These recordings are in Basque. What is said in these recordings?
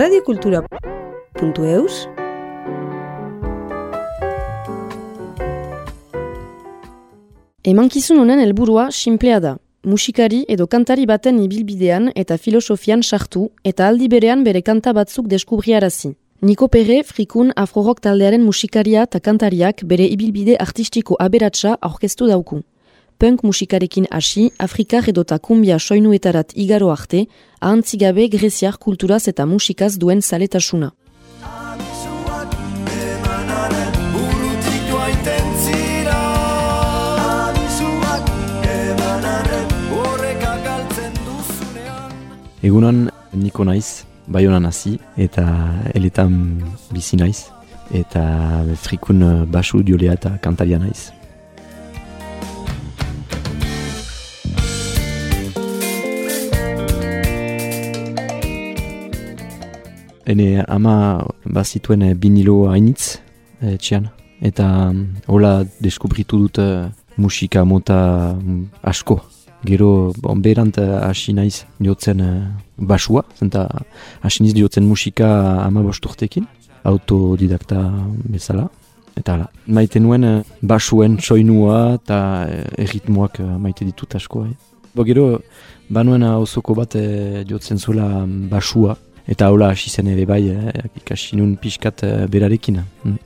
radiokultura.eus Emankizun honen helburua sinplea da. Musikari edo kantari baten ibilbidean eta filosofian sartu eta aldi berean bere kanta batzuk deskubriarazi. Niko Perre, frikun afrorok taldearen musikaria eta kantariak bere ibilbide artistiko aberatsa aurkeztu dauku punk musikarekin hasi, Afrikar edota kumbia soinuetarat igaro arte, ahantzigabe greziar kulturaz eta musikaz duen zaletasuna. Egunan niko naiz, baionan hasi eta eletan bizi naiz eta frikun basu diolea eta kantaria naiz. Ene ama bazituen eh, binilo hainitz e, txian. Eta mm, hola deskubritu dut eh, musika mota mm, asko. Gero bon, berant hasi naiz diotzen basua, zenta hasi niz diotzen musika ama bosturtekin, autodidakta bezala. Eta ala, maite nuen basuen soinua eta erritmoak maite ditut asko. Eh. Bo gero, banuen osoko bat e, diotzen zuela mm, basua, Eta hola hasi zen ere bai, eh, ikasi nun pixkat eh, berarekin. Mm.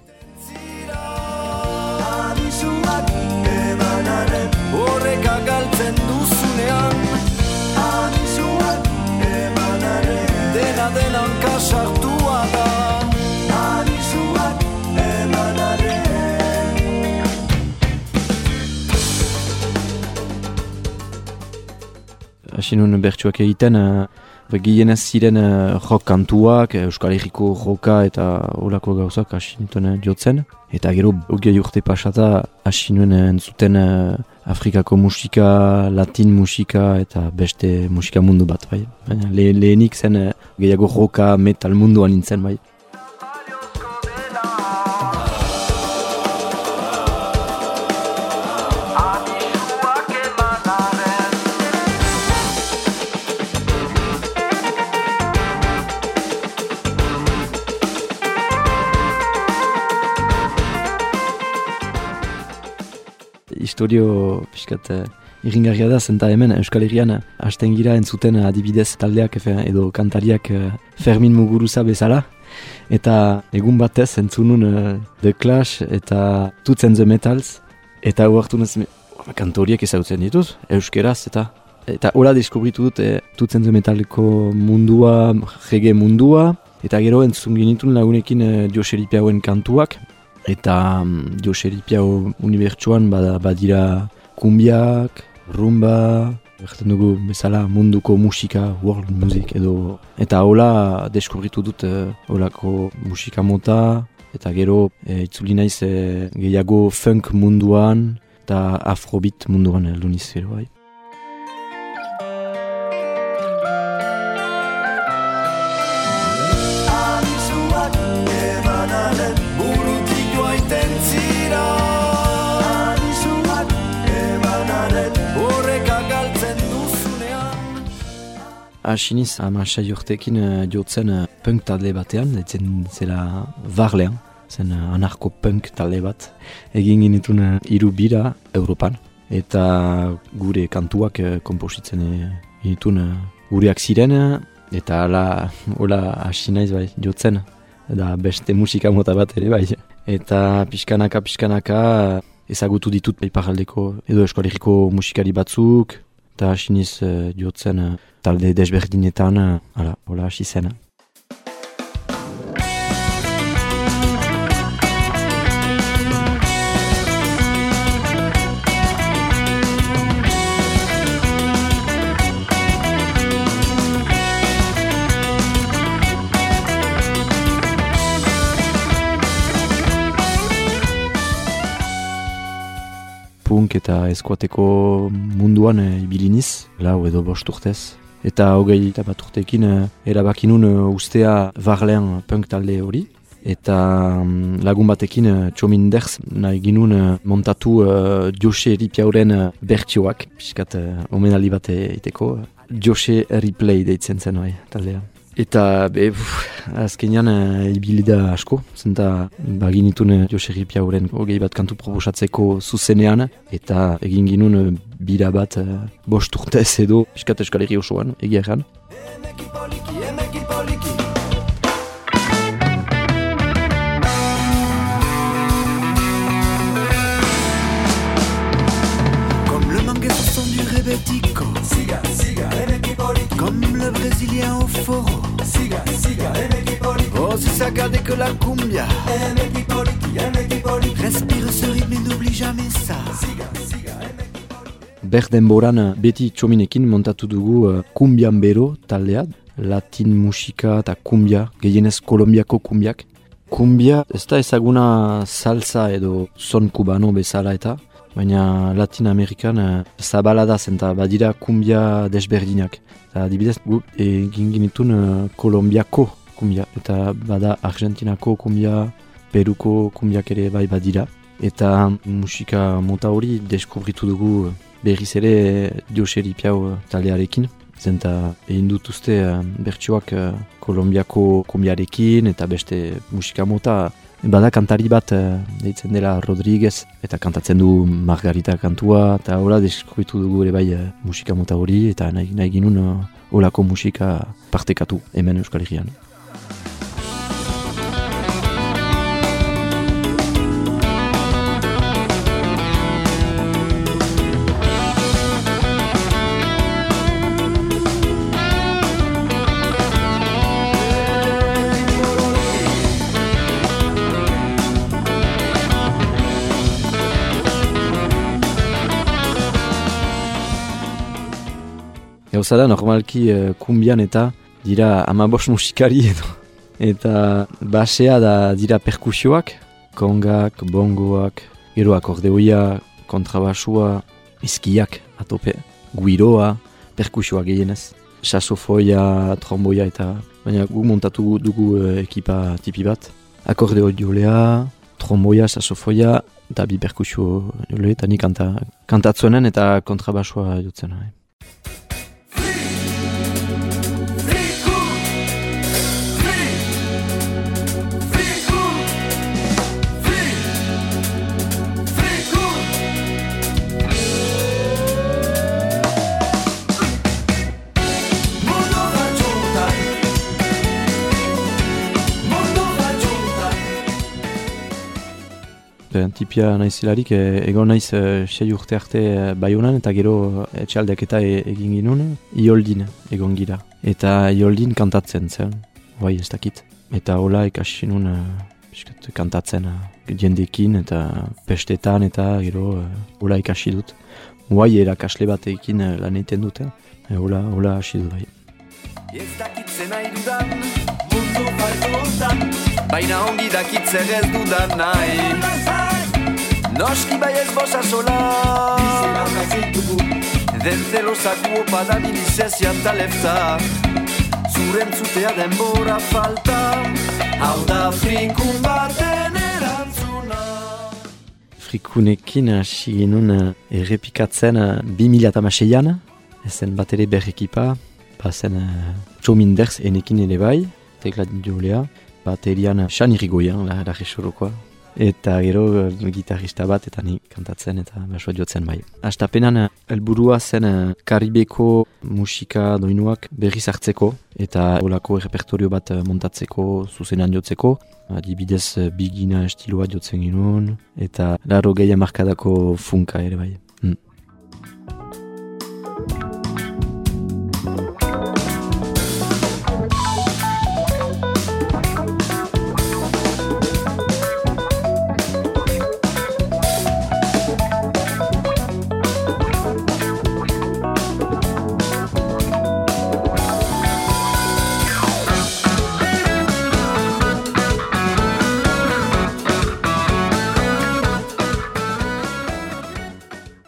Hasi nun bertsuak egiten, uh, Gehienez ziren uh, rock kantuak, eh, Euskal Herriko roka eta olako gauzak hasi nituen uh, jotzen. Eta gero, ogei urte pasata, hasi nuen entzuten uh, Afrikako musika, latin musika eta beste musika mundu bat, bai. Le, lehenik zen uh, gehiago roka, metal munduan nintzen, bai. Historio pixkat uh, irringarria da, zenta hemen Euskal Herrian hasten gira entzuten adibidez taldeak edo kantariak Fermin Muguruza bezala. Eta egun batez entzunun uh, The Clash eta Tutzen The Metals. Eta huartu nez, kantoriek ezagutzen dituz, euskeraz eta eta hola deskubritu dut e, Tutzen The Metaleko mundua, jege mundua. Eta gero entzun genitun lagunekin e, Joseri kantuak, Eta um, Joseripia unibertsuan badira kumbiak, rumba, berten dugu bezala munduko musika, world music edo. Eta hola deskubritu dut uh, holako musika mota, eta gero e, itzuli naiz e, gehiago funk munduan eta afrobeat munduan heldu niz bai. Asiniz, amasai urtekin uh, jotzen uh, punk talde batean, etzen zela varlean, zen uh, anarko-punk talde bat. Egin ginitun uh, iru bira Europan, eta gure kantuak uh, kompositzen uh, ginitun uh, gureak ziren, eta ala, hola asinaiz bai, jotzen, da beste musika mota bat ere bai. Eta pixkanaka, pixkanaka, ezagutu ditut iparaldeko edo eskoaleriko musikari batzuk, eta asiniz uh, jotzen uh, talde desberdinetan, uh, ala, hola hasi zen. Eta eskuateko munduan e, ibiliniz, lau edo bost urtez. Eta hogei eta bat urtekin e, erabakinun e, ustea varlean punk talde hori. Eta um, lagun batekin uh, txomin derz nahi ginun montatu uh, Jose Ripiauren uh, bertioak, piskat uh, omenaldi bat egiteko. Jose Replay deitzen zen bai, taldea. Eta, be, uf, azkenean, e, ibilida asko, zenta baginitun e, Jose Ripia horren hogei bat kantu proposatzeko zuzenean, eta egin ginun e, bira bat e, bost urtez edo, piskat eskaleri osoan, egia erran. Brésilien au foro. Siga, siga, Oh, c'est ça, gardez que la cumbia. Respire ce rythme et n'oublie jamais ça. Siga, siga, Berdenboran beti txominekin montatu dugu uh, kumbian bero taldea, latin musika eta kumbia, gehienez kolombiako kumbiak. Kumbia ez da ezaguna salsa edo son kubano bezala eta, baina Latin Amerikan uh, zabala da zen badira kumbia desberdinak. Eta adibidez, gu egin ginitun uh, Kolombiako kumbia, eta bada Argentinako kumbia, Peruko kumbiak ere bai badira. Eta musika mota hori deskubritu dugu berriz ere Dioseri Piau taldearekin. Zenta egin dut uste uh, bertsuak uh, Kolombiako kumbiarekin eta beste musika mota Bada kantari bat, uh, deitzen dela Rodriguez, eta kantatzen du Margarita kantua, eta hola deskribitu dugu ere bai uh, musika mota hori, eta nahi, nahi ginun uh, holako musika partekatu hemen Euskal Herrian. Da, normalki uh, kumbian eta dira amabos musikari edo. Eta basea da dira perkusioak, kongak, bongoak, gero akordeoia, kontrabasua, izkiak atope, guiroa, perkusioa gehienez. Sasofoia, tromboia eta baina gu montatu dugu uh, ekipa tipi bat. Akordeo jolea, tromboia, sasofoia, eta bi perkusio jole, eta ni kanta, kantatzuenen eta kontrabasua jotzen. Tipia naizelarik, e, egon naiz e, sei urte arte e, baiunan eta gero etxaldeak eta e, egin ginun, ioldin egon gira. Eta ioldin kantatzen zen, bai ez dakit. Eta hola ikasi nun e, kantatzen e, jendekin eta pestetan eta gero e, hola ikasi dut. Bai erakasle batekin e, lan egiten dute, e, hola, hola hasi dut bai. Ez dakitzen nahi dudan, mundu faltu baina ongi dakitzen ez dudan nahi. Noski bai ez bosa sola. Den zelo zaku opa da bilizezia eta lefta Zuren zutea denbora falta. Hau da frikun baten erantzuna. Frikunekin hasi genuen eh, errepikatzen uh, bi mila eta maseian Ezen bat ere berrekipa Bazen uh, txominders enekin ere bai Teklat jolea. Baterian xan irrigoian, la, la eta gero uh, gitarrista bat eta nik kantatzen eta baso jotzen bai. Astapenan uh, helburua zen Karibeko musika doinuak berriz hartzeko eta olako repertorio bat montatzeko zuzenan jotzeko. Adibidez bigina estiloa jotzen ginuen eta laro gehiago markadako funka ere bai.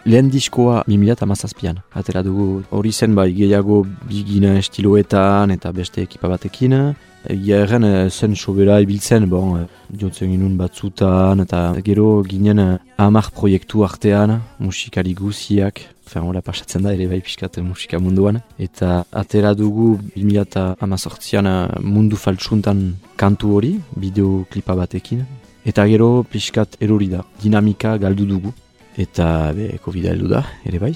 Lehen diskoa 2008an. Atera dugu hori zen bai gehiago bigina estiloetan eta beste ekipa batekin. Egia erren eh, zen sobera ibiltzen, bon, eh, jotzen ginun batzutan eta gero ginen eh, amak proiektu artean, musikari guziak, Fer, hola pasatzen da ere bai pixkat musika munduan. Eta atera dugu 2018an mundu faltsuntan kantu hori, bideoklipa batekin. Eta gero pixkat erori da, dinamika galdu dugu. Eta be, covid heldu da, ere bai.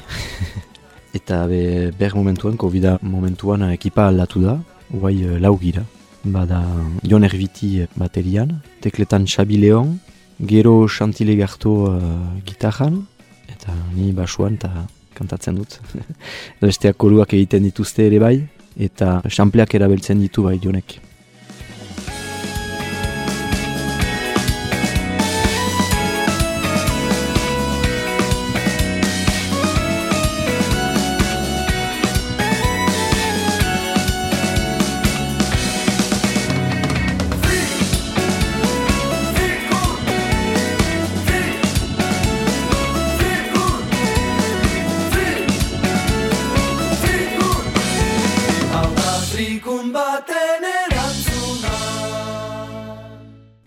Eta be, ber momentuan, covid momentuan ekipa aldatu da, guai lau gira. Bada Jon Erviti baterian, tekletan Xabi Leon, gero Chantile Garto uh, gitarran, eta ni basuan eta kantatzen dut. Besteak koruak egiten dituzte ere bai, eta xampleak erabiltzen ditu bai Jonek.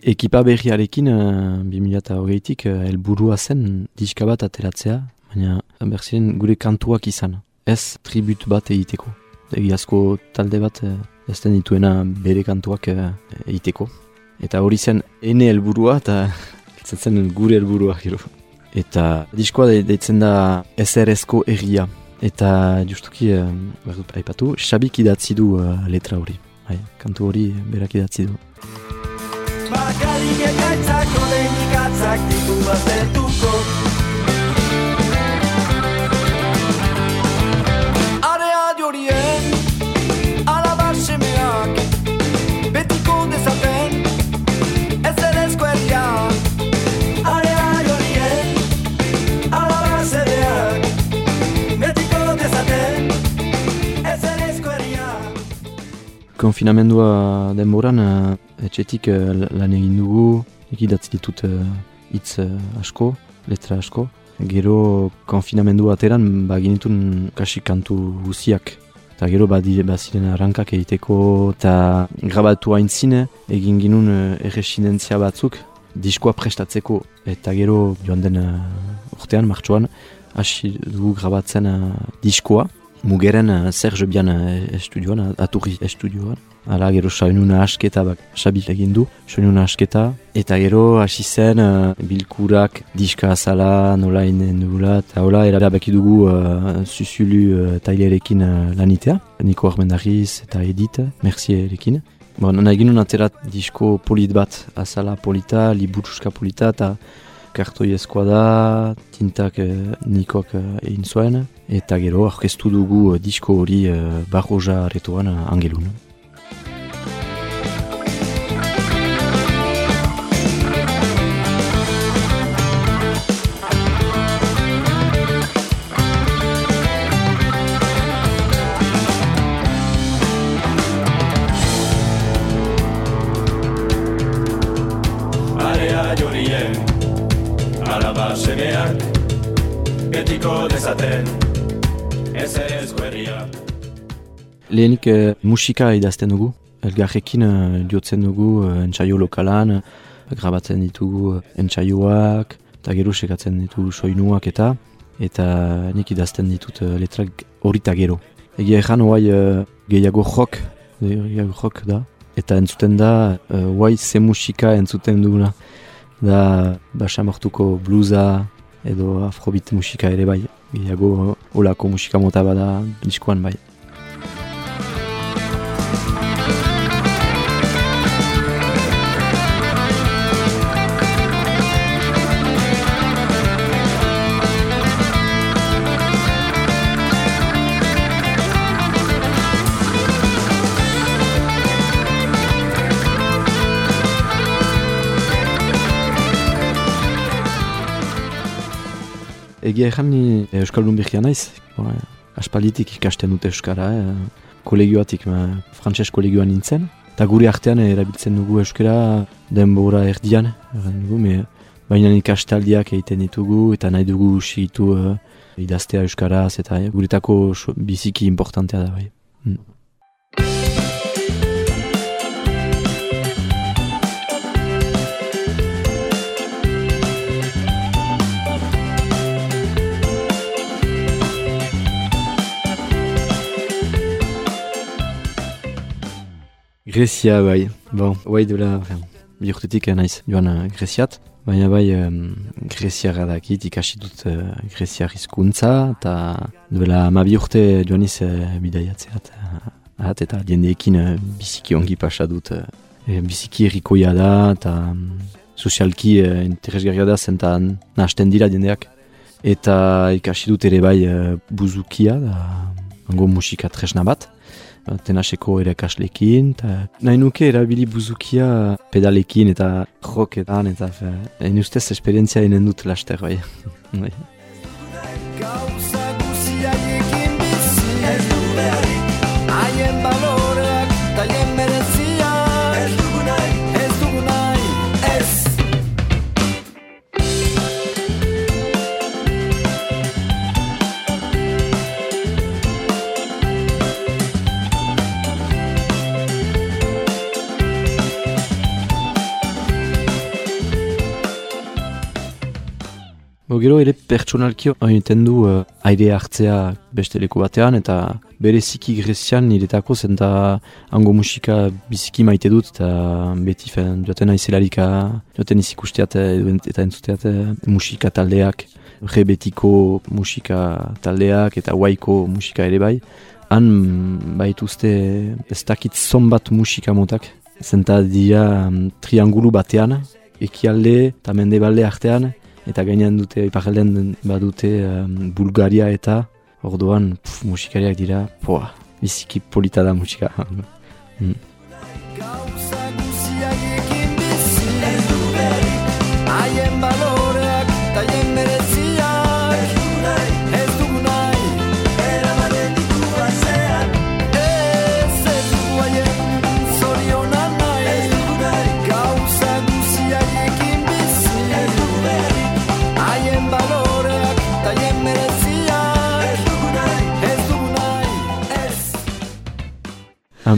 Ekipa berriarekin, uh, 2008-tik, uh, elburua zen diska bat ateratzea, baina berziren gure kantuak izan. Ez tribut bat egiteko. Egiazko talde bat uh, ez den dituena bere kantuak uh, egiteko. Eta hori zen ene helburua eta zen gure helburua gero. Eta diskoa deitzen da SRS-ko erria. Eta justuki, uh, berdut aipatu, xabik idatzi du uh, letra hori. Hai, kantu hori berak idatzi du. Bakarik ekaitzak Odenik atzak ditu baztertuko Area jorien Alaba semeak Betiko dezaten Ez ere eskueria Area jorien Alaba semeak Betiko dezaten Ez ere eskueria Konfinamendua denboran etxetik uh, lan egin dugu, egidatzi ditut hitz uh, asko, letra asko. Gero konfinamendu ateran, ba ginitun kasi kantu guziak. Eta gero ba baziren arrankak egiteko eta grabatu hain zine, egin ginun erresidentzia batzuk, diskoa prestatzeko. Eta gero joan den urtean, martxoan, hasi dugu grabatzen diskoa. Mugeren uh, Serge Bian uh, estudioan, aturri estudioan. Hala, gero soinuna asketa bak, sabil egin du, soinuna asketa. Eta gero, hasi zen, uh, bilkurak, diska azala, nola inen dugula, eta hola, erara baki dugu uh, Susulu uh, tailerekin uh, lanitea. Niko Armendariz eta Edith, merci erekin. Bon, nahi ginen aterat disko polit bat, azala polita, liburuska polita, eta kartoi eskoa da, tintak uh, Nikok uh, egin zuen. Eta gero, orkestu dugu uh, disko hori uh, barroja retoan uh, angelun. Lehenik uh, musika idazten dugu, elgarrekin uh, diotzen dugu uh, entsaio lokalan, grabatzen ditugu uh, entsaioak, eta gero sekatzen ditugu soinuak eta, eta nik idazten ditut uh, letrak horita gero. Egia ezan, oai uh, gehiago jok, gehiago jok da, eta entzuten da, oai ze musika entzuten duguna. Da, basamortuko bluza edo afrobit musika ere bai, gehiago olako musika mota bada diskoan bai. Egia ezan ni Euskaldun behia naiz. Bon, eh, aspalditik ikasten dute Euskara, eh, kolegioatik, ma, frantses kolegioan nintzen. Eta gure artean erabiltzen dugu Euskara denbora erdian. Dugu, me, baina ikastaldiak egiten ditugu eta nahi dugu sigitu uh, idaztea Euskaraz eta eh, guretako biziki importantea da bai. Mm. Grezia bai, bon, bai dela, bi urtetik naiz joan uh, Greziat, baina bai um, Greziara dakit ikasi dut uh, Greziar hizkuntza eta duela ma bi urte joan iz uh, bidaiatzeat, uh, eta diendeekin uh, biziki ongi pasa dut, uh, biziki errikoia da eta um, sozialki uh, interesgarria da zentan nahasten dira diendeak. Eta ikasi dut ere bai uh, buzukia, da, ango musika tresna bat tenaseko ere kaslekin, eta nahi nuke erabili buzukia pedalekin eta roketan, eta hain ustez esperientzia inen dut laster bai. gero ere pertsonalki egiten du uh, aire hartzea beste leku batean eta bere ziki grezian niretako zen da hango musika biziki maite dut eta beti fen joaten aizelarika joaten izikusteat eta entzuteat musika taldeak rebetiko musika taldeak eta waiko musika ere bai. Han baituzte ez dakit zonbat musika motak. Zenta dira um, triangulu batean ekialde eta mendebalde artean eta gainean dute iparaldean badute um, Bulgaria eta orduan musikariak dira poa, biziki polita da musika mm.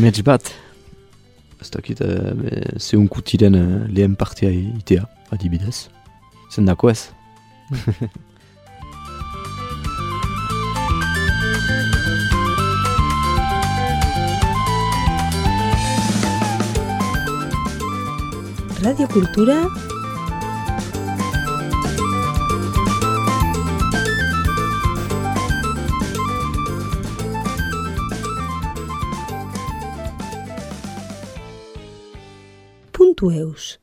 Amets bat, ez dakit, e, zehun kutiren e, lehen partia itea, adibidez. Zendako ez? Radio Kultura Santo